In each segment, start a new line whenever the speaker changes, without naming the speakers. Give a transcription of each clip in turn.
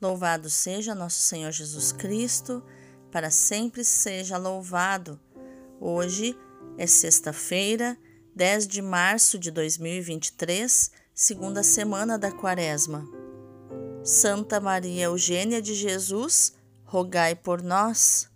Louvado seja nosso Senhor Jesus Cristo, para sempre seja louvado. Hoje é sexta-feira, 10 de março de 2023, segunda semana da Quaresma. Santa Maria Eugênia de Jesus, rogai por nós.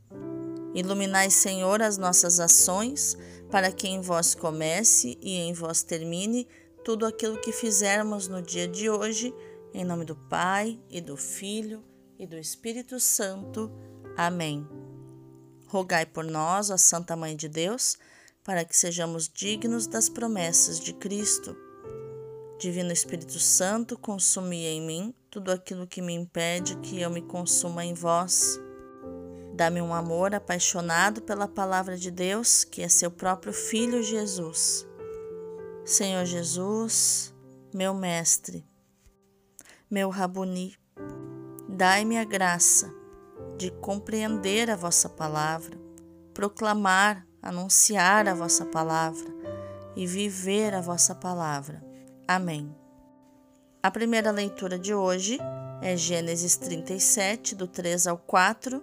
Iluminai, Senhor, as nossas ações, para que em vós comece e em vós termine tudo aquilo que fizermos no dia de hoje em nome do Pai e do Filho e do Espírito Santo. Amém. Rogai por nós, a Santa Mãe de Deus, para que sejamos dignos das promessas de Cristo. Divino Espírito Santo, consumi em mim tudo aquilo que me impede que eu me consuma em vós. Dá-me um amor apaixonado pela palavra de Deus, que é seu próprio Filho Jesus. Senhor Jesus, meu Mestre, meu Rabuni, dai-me a graça de compreender a vossa palavra, proclamar, anunciar a vossa palavra e viver a vossa palavra. Amém. A primeira leitura de hoje é Gênesis 37, do 3 ao 4,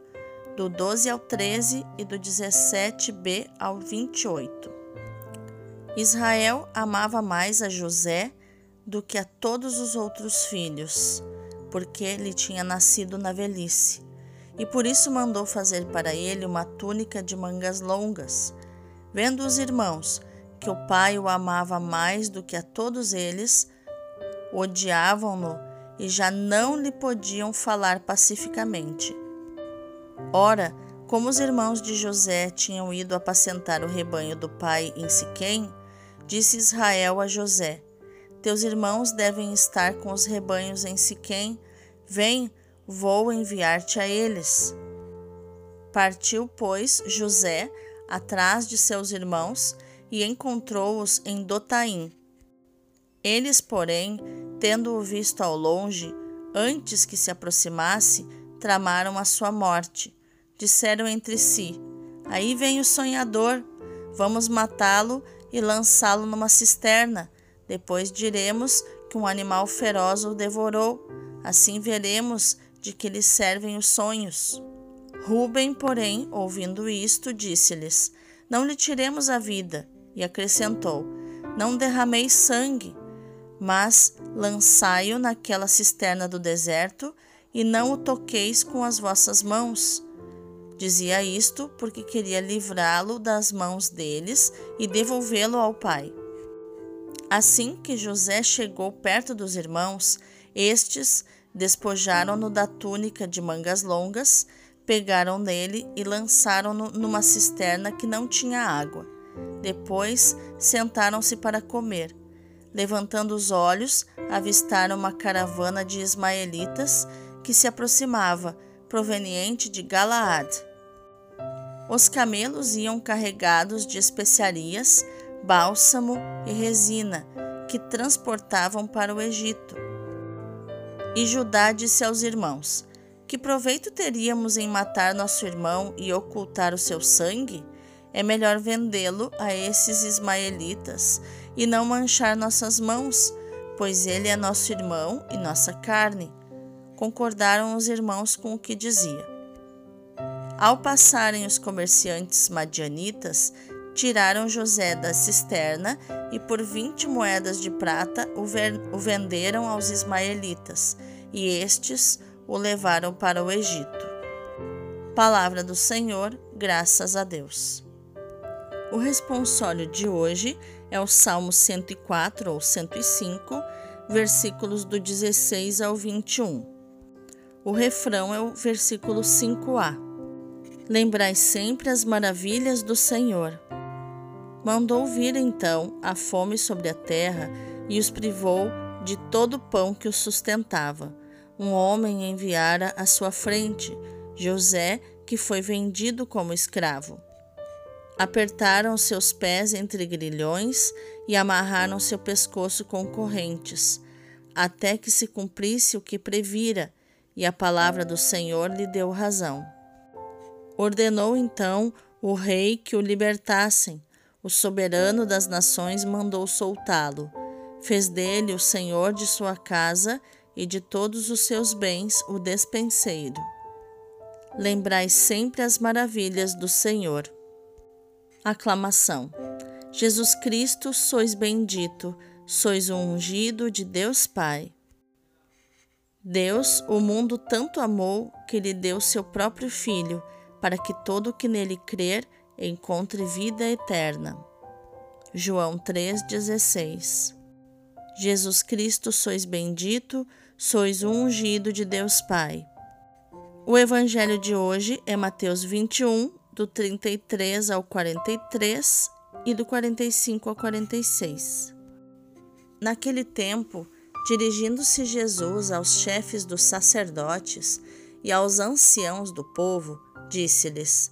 do 12 ao 13 e do 17b ao 28. Israel amava mais a José do que a todos os outros filhos, porque lhe tinha nascido na velhice, e por isso mandou fazer para ele uma túnica de mangas longas. Vendo os irmãos que o pai o amava mais do que a todos eles, odiavam-no e já não lhe podiam falar pacificamente. Ora, como os irmãos de José tinham ido apacentar o rebanho do pai em Siquém, disse Israel a José: teus irmãos devem estar com os rebanhos em Siquém. Vem, vou enviar-te a eles. Partiu, pois, José atrás de seus irmãos e encontrou-os em Dotaim. Eles, porém, tendo-o visto ao longe, antes que se aproximasse, tramaram a sua morte. Disseram entre si: Aí vem o sonhador, vamos matá-lo e lançá-lo numa cisterna depois diremos que um animal feroz o devorou, assim veremos de que lhe servem os sonhos. Ruben, porém, ouvindo isto, disse-lhes: Não lhe tiremos a vida. E acrescentou: Não derrameis sangue, mas lançai-o naquela cisterna do deserto e não o toqueis com as vossas mãos. Dizia isto porque queria livrá-lo das mãos deles e devolvê-lo ao pai. Assim que José chegou perto dos irmãos, estes despojaram-no da túnica de mangas longas, pegaram nele e lançaram-no numa cisterna que não tinha água. Depois sentaram-se para comer. Levantando os olhos, avistaram uma caravana de ismaelitas que se aproximava, proveniente de Galaad. Os camelos iam carregados de especiarias, bálsamo e resina que transportavam para o Egito. E Judá disse aos irmãos: Que proveito teríamos em matar nosso irmão e ocultar o seu sangue? É melhor vendê-lo a esses ismaelitas e não manchar nossas mãos, pois ele é nosso irmão e nossa carne. Concordaram os irmãos com o que dizia. Ao passarem os comerciantes madianitas, tiraram José da cisterna e por vinte moedas de prata o, o venderam aos ismaelitas, e estes o levaram para o Egito. Palavra do Senhor, graças a Deus. O responsório de hoje é o Salmo 104 ou 105, versículos do 16 ao 21. O refrão é o versículo 5a. Lembrai sempre as maravilhas do Senhor Mandou vir então a fome sobre a terra e os privou de todo o pão que os sustentava. Um homem enviara à sua frente, José, que foi vendido como escravo. Apertaram seus pés entre grilhões e amarraram seu pescoço com correntes, até que se cumprisse o que previra, e a palavra do Senhor lhe deu razão. Ordenou então o rei que o libertassem o soberano das nações mandou soltá-lo. Fez dele o senhor de sua casa e de todos os seus bens o despenseiro. Lembrai sempre as maravilhas do Senhor. Aclamação. Jesus Cristo, sois bendito, sois o ungido de Deus Pai. Deus o mundo tanto amou que lhe deu seu próprio Filho, para que todo o que nele crer encontre vida eterna. João 3,16 Jesus Cristo, sois bendito, sois o ungido de Deus Pai. O evangelho de hoje é Mateus 21, do 33 ao 43 e do 45 ao 46. Naquele tempo, dirigindo-se Jesus aos chefes dos sacerdotes e aos anciãos do povo, disse-lhes: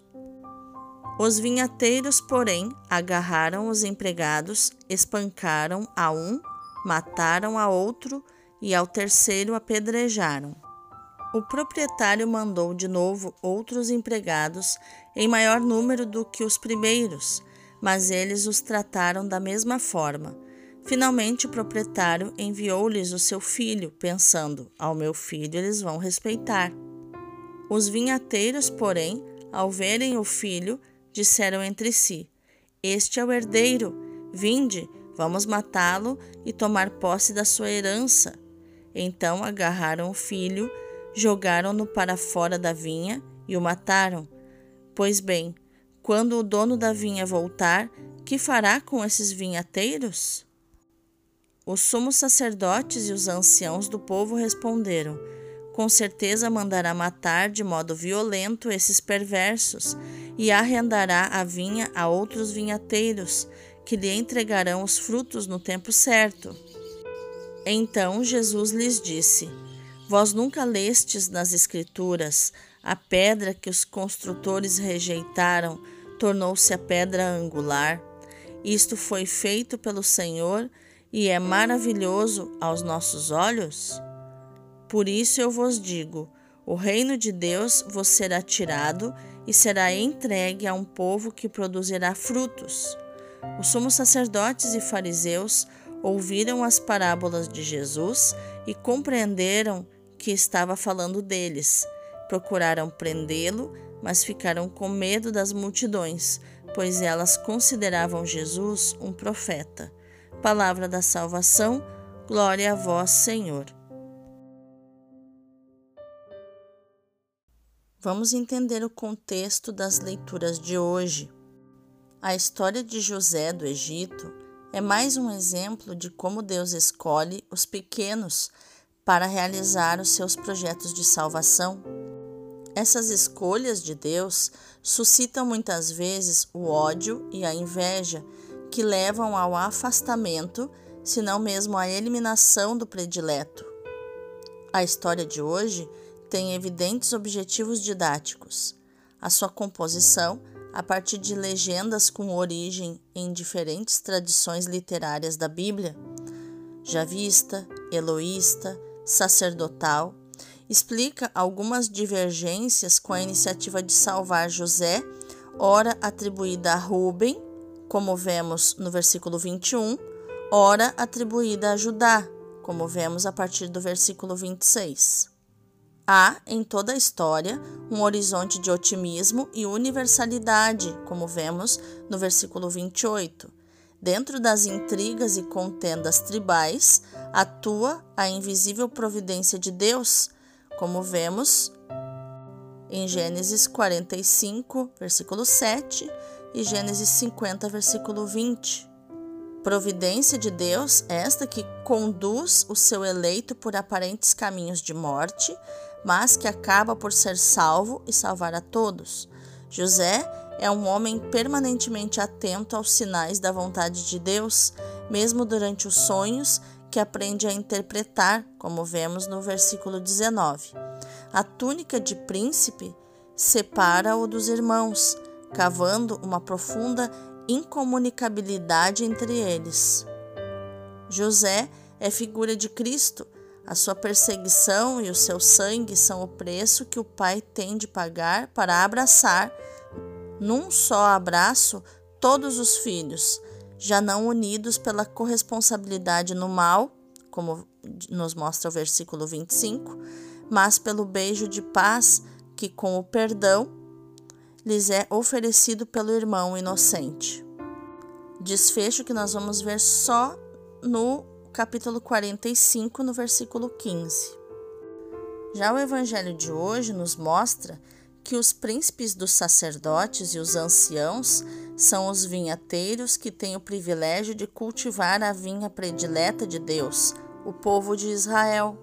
Os vinhateiros, porém, agarraram os empregados, espancaram a um, mataram a outro e ao terceiro apedrejaram. O proprietário mandou de novo outros empregados em maior número do que os primeiros, mas eles os trataram da mesma forma. Finalmente, o proprietário enviou-lhes o seu filho, pensando: ao meu filho eles vão respeitar. Os vinhateiros, porém, ao verem o filho, disseram entre si: Este é o herdeiro, vinde, vamos matá-lo e tomar posse da sua herança. Então agarraram o filho, jogaram-no para fora da vinha e o mataram. Pois bem, quando o dono da vinha voltar, que fará com esses vinhateiros? Os sumos sacerdotes e os anciãos do povo responderam: Com certeza mandará matar de modo violento esses perversos e arrendará a vinha a outros vinhateiros, que lhe entregarão os frutos no tempo certo. Então Jesus lhes disse: Vós nunca lestes nas Escrituras a pedra que os construtores rejeitaram tornou-se a pedra angular. Isto foi feito pelo Senhor e é maravilhoso aos nossos olhos? Por isso eu vos digo: o reino de Deus vos será tirado e será entregue a um povo que produzirá frutos. Os sumos sacerdotes e fariseus ouviram as parábolas de Jesus e compreenderam que estava falando deles. Procuraram prendê-lo, mas ficaram com medo das multidões, pois elas consideravam Jesus um profeta. Palavra da salvação, glória a vós, Senhor. Vamos entender o contexto das leituras de hoje. A história de José do Egito é mais um exemplo de como Deus escolhe os pequenos para realizar os seus projetos de salvação. Essas escolhas de Deus suscitam muitas vezes o ódio e a inveja que levam ao afastamento, se não mesmo à eliminação do predileto. A história de hoje tem evidentes objetivos didáticos. A sua composição a partir de legendas com origem em diferentes tradições literárias da Bíblia, javista, eloísta, sacerdotal, explica algumas divergências com a iniciativa de salvar José, ora atribuída a Ruben, como vemos no versículo 21, ora atribuída a Judá, como vemos a partir do versículo 26. Há, em toda a história, um horizonte de otimismo e universalidade, como vemos no versículo 28. Dentro das intrigas e contendas tribais, atua a invisível providência de Deus, como vemos em Gênesis 45, versículo 7 e Gênesis 50, versículo 20. Providência de Deus, esta que conduz o seu eleito por aparentes caminhos de morte, mas que acaba por ser salvo e salvar a todos. José é um homem permanentemente atento aos sinais da vontade de Deus, mesmo durante os sonhos que aprende a interpretar, como vemos no versículo 19. A túnica de príncipe separa-o dos irmãos, cavando uma profunda incomunicabilidade entre eles. José é figura de Cristo. A sua perseguição e o seu sangue são o preço que o Pai tem de pagar para abraçar, num só abraço, todos os filhos, já não unidos pela corresponsabilidade no mal, como nos mostra o versículo 25, mas pelo beijo de paz que, com o perdão, lhes é oferecido pelo irmão inocente. Desfecho que nós vamos ver só no capítulo 45, no versículo 15. Já o evangelho de hoje nos mostra que os príncipes dos sacerdotes e os anciãos são os vinhateiros que têm o privilégio de cultivar a vinha predileta de Deus, o povo de Israel.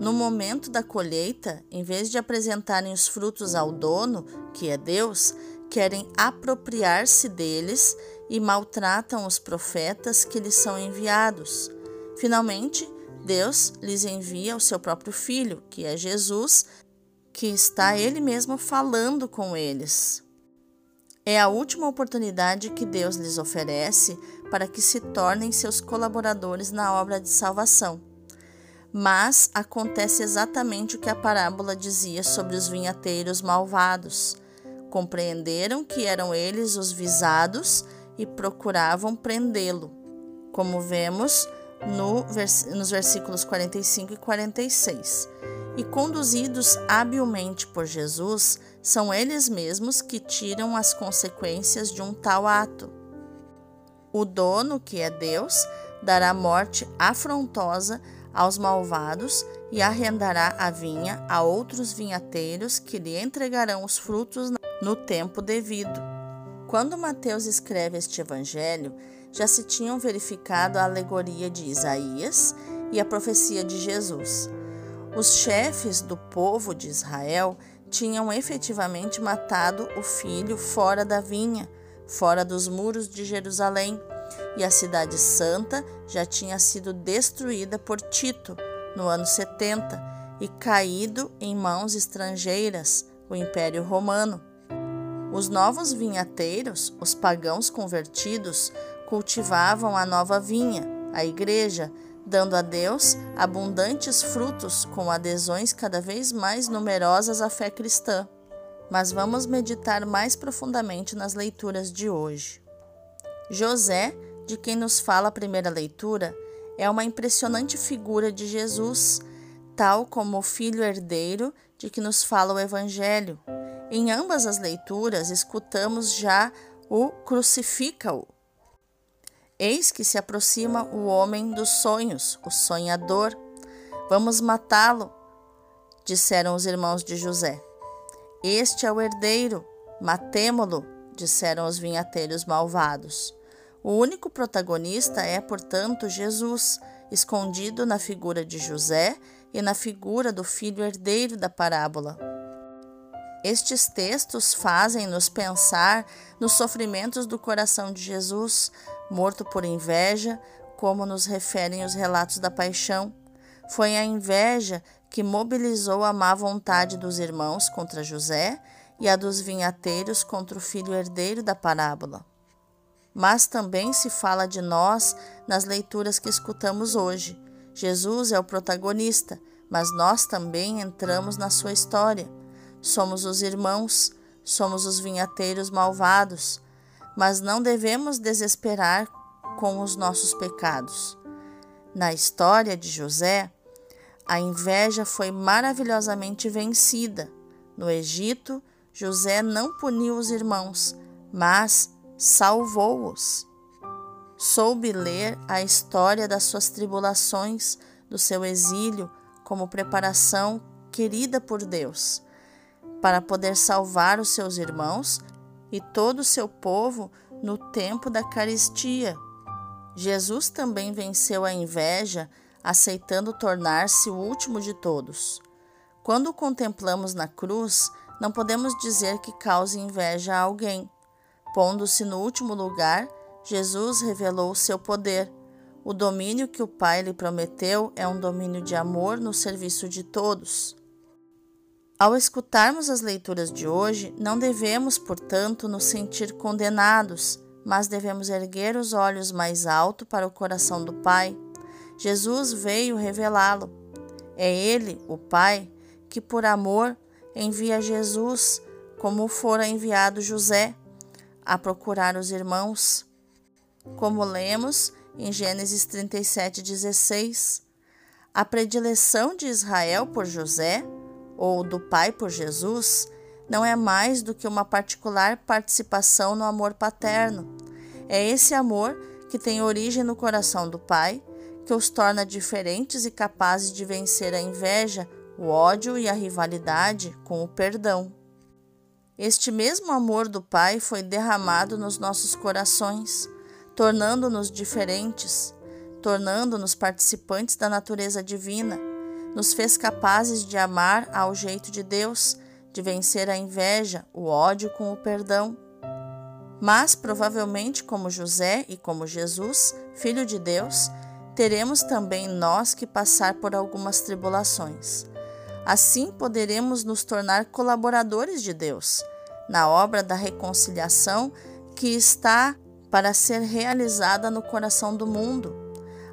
No momento da colheita, em vez de apresentarem os frutos ao dono, que é Deus, querem apropriar-se deles e maltratam os profetas que lhes são enviados. Finalmente, Deus lhes envia o seu próprio filho, que é Jesus, que está ele mesmo falando com eles. É a última oportunidade que Deus lhes oferece para que se tornem seus colaboradores na obra de salvação. Mas acontece exatamente o que a parábola dizia sobre os vinhateiros malvados. Compreenderam que eram eles os visados e procuravam prendê-lo, como vemos no, nos versículos 45 e 46. E conduzidos habilmente por Jesus, são eles mesmos que tiram as consequências de um tal ato. O dono, que é Deus, dará morte afrontosa aos malvados e arrendará a vinha a outros vinhateiros que lhe entregarão os frutos no tempo devido. Quando Mateus escreve este evangelho, já se tinham verificado a alegoria de Isaías e a profecia de Jesus. Os chefes do povo de Israel tinham efetivamente matado o filho fora da vinha, fora dos muros de Jerusalém, e a cidade santa já tinha sido destruída por Tito no ano 70 e caído em mãos estrangeiras, o Império Romano. Os novos vinhateiros, os pagãos convertidos, cultivavam a nova vinha, a igreja, dando a Deus abundantes frutos com adesões cada vez mais numerosas à fé cristã. Mas vamos meditar mais profundamente nas leituras de hoje. José, de quem nos fala a primeira leitura, é uma impressionante figura de Jesus, tal como o filho herdeiro de que nos fala o Evangelho. Em ambas as leituras, escutamos já o crucifica-o, Eis que se aproxima o homem dos sonhos, o sonhador. Vamos matá-lo, disseram os irmãos de José. Este é o herdeiro, matemo-lo, disseram os vinhateiros malvados. O único protagonista é, portanto, Jesus, escondido na figura de José e na figura do filho herdeiro da parábola. Estes textos fazem-nos pensar nos sofrimentos do coração de Jesus, morto por inveja, como nos referem os relatos da paixão. Foi a inveja que mobilizou a má vontade dos irmãos contra José e a dos vinhateiros contra o filho herdeiro da parábola. Mas também se fala de nós nas leituras que escutamos hoje. Jesus é o protagonista, mas nós também entramos na sua história. Somos os irmãos, somos os vinhateiros malvados, mas não devemos desesperar com os nossos pecados. Na história de José, a inveja foi maravilhosamente vencida. No Egito, José não puniu os irmãos, mas salvou-os. Soube ler a história das suas tribulações, do seu exílio, como preparação querida por Deus, para poder salvar os seus irmãos e todo o seu povo no tempo da caristia. Jesus também venceu a inveja, aceitando tornar-se o último de todos. Quando o contemplamos na cruz, não podemos dizer que cause inveja a alguém. Pondo-se no último lugar, Jesus revelou o seu poder. O domínio que o Pai lhe prometeu é um domínio de amor no serviço de todos. Ao escutarmos as leituras de hoje, não devemos, portanto, nos sentir condenados, mas devemos erguer os olhos mais alto para o coração do Pai. Jesus veio revelá-lo. É Ele, o Pai, que por amor envia Jesus, como fora enviado José, a procurar os irmãos. Como lemos, em Gênesis 37,16. A predileção de Israel por José, ou do pai por Jesus, não é mais do que uma particular participação no amor paterno. É esse amor que tem origem no coração do pai, que os torna diferentes e capazes de vencer a inveja, o ódio e a rivalidade com o perdão. Este mesmo amor do Pai foi derramado nos nossos corações tornando-nos diferentes, tornando-nos participantes da natureza divina, nos fez capazes de amar ao jeito de Deus, de vencer a inveja, o ódio com o perdão. Mas, provavelmente, como José e como Jesus, filho de Deus, teremos também nós que passar por algumas tribulações. Assim poderemos nos tornar colaboradores de Deus na obra da reconciliação que está para ser realizada no coração do mundo.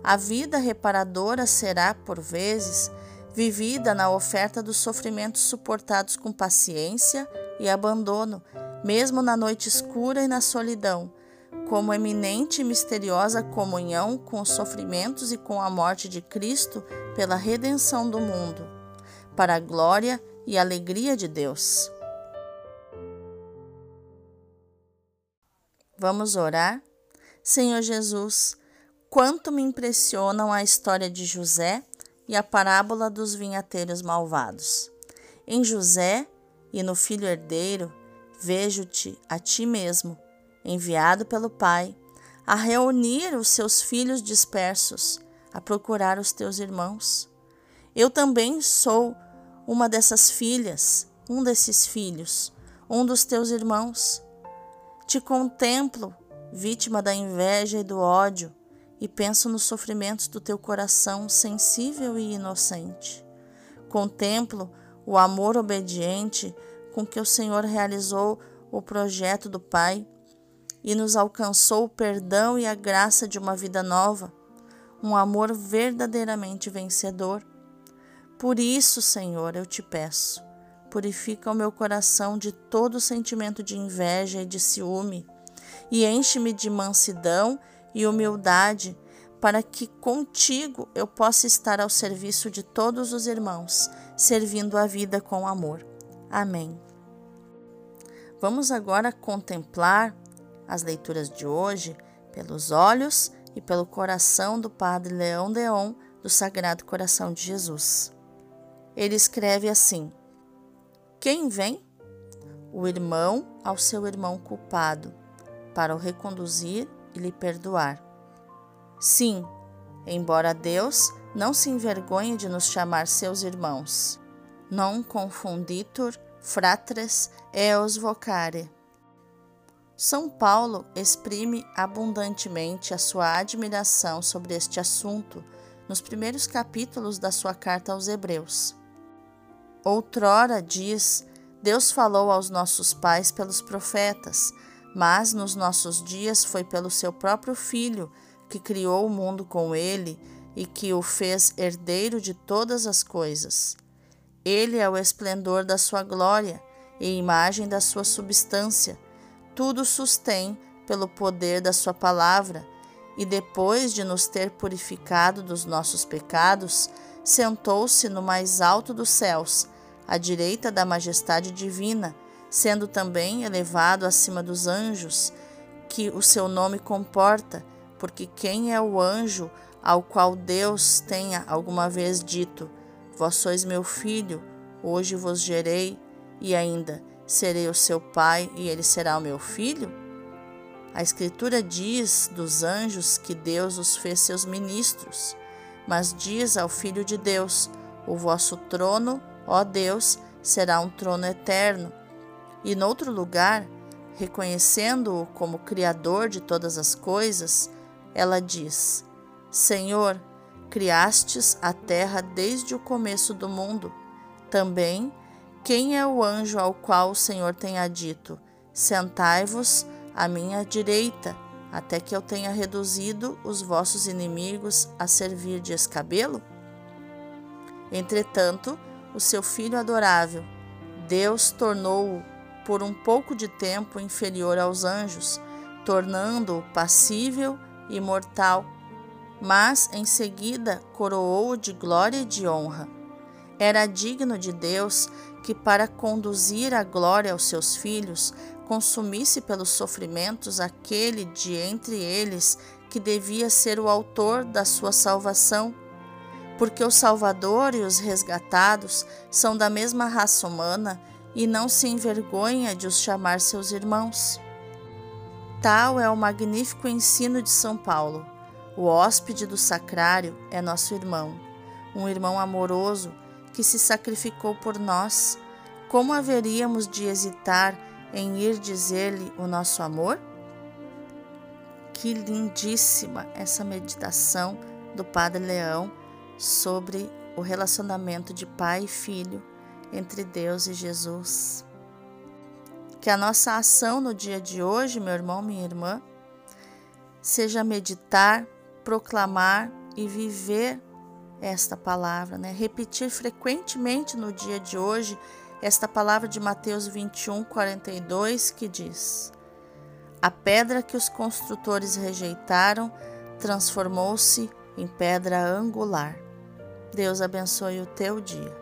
A vida reparadora será, por vezes, vivida na oferta dos sofrimentos suportados com paciência e abandono, mesmo na noite escura e na solidão, como eminente e misteriosa comunhão com os sofrimentos e com a morte de Cristo pela redenção do mundo, para a glória e alegria de Deus. Vamos orar? Senhor Jesus, quanto me impressionam a história de José e a parábola dos vinhateiros malvados. Em José e no filho herdeiro, vejo-te a ti mesmo, enviado pelo Pai, a reunir os seus filhos dispersos, a procurar os teus irmãos. Eu também sou uma dessas filhas, um desses filhos, um dos teus irmãos. Te contemplo, vítima da inveja e do ódio, e penso nos sofrimentos do teu coração sensível e inocente. Contemplo o amor obediente com que o Senhor realizou o projeto do Pai e nos alcançou o perdão e a graça de uma vida nova, um amor verdadeiramente vencedor. Por isso, Senhor, eu te peço, purifica o meu coração de todo sentimento de inveja e de ciúme, e enche-me de mansidão e humildade, para que contigo eu possa estar ao serviço de todos os irmãos, servindo a vida com amor. Amém. Vamos agora contemplar as leituras de hoje pelos olhos e pelo coração do Padre Leão Deon do Sagrado Coração de Jesus. Ele escreve assim: quem vem? O irmão ao seu irmão culpado, para o reconduzir e lhe perdoar. Sim, embora Deus não se envergonhe de nos chamar seus irmãos. Non confunditur fratres eos vocare. São Paulo exprime abundantemente a sua admiração sobre este assunto nos primeiros capítulos da sua carta aos Hebreus. Outrora, diz, Deus falou aos nossos pais pelos profetas, mas nos nossos dias foi pelo seu próprio Filho, que criou o mundo com ele e que o fez herdeiro de todas as coisas. Ele é o esplendor da sua glória e imagem da sua substância. Tudo sustém pelo poder da sua palavra, e depois de nos ter purificado dos nossos pecados, sentou-se no mais alto dos céus à direita da majestade divina, sendo também elevado acima dos anjos, que o seu nome comporta, porque quem é o anjo ao qual Deus tenha alguma vez dito: Vós sois meu filho, hoje vos gerei, e ainda serei o seu pai e ele será o meu filho? A Escritura diz dos anjos que Deus os fez seus ministros, mas diz ao Filho de Deus: O vosso trono Ó Deus, será um trono eterno. E noutro lugar, reconhecendo-o como Criador de todas as coisas, ela diz: Senhor, criastes a terra desde o começo do mundo. Também, quem é o anjo ao qual o Senhor tenha dito: Sentai-vos à minha direita, até que eu tenha reduzido os vossos inimigos a servir de escabelo? Entretanto, o seu filho adorável, Deus tornou-o por um pouco de tempo inferior aos anjos, tornando-o passível e mortal mas em seguida coroou-o de glória e de honra. Era digno de Deus que, para conduzir a glória aos seus filhos, consumisse pelos sofrimentos aquele de entre eles que devia ser o autor da sua salvação, porque o Salvador e os resgatados são da mesma raça humana e não se envergonha de os chamar seus irmãos. Tal é o magnífico ensino de São Paulo o hóspede do sacrário é nosso irmão, um irmão amoroso que se sacrificou por nós. Como haveríamos de hesitar em ir dizer-lhe o nosso amor? Que lindíssima essa meditação do Padre Leão sobre o relacionamento de pai e filho entre Deus e Jesus. Que a nossa ação no dia de hoje, meu irmão, minha irmã, seja meditar proclamar e viver esta palavra, né? Repetir frequentemente no dia de hoje esta palavra de Mateus 21, 42, que diz: A pedra que os construtores rejeitaram transformou-se em pedra angular. Deus abençoe o teu dia.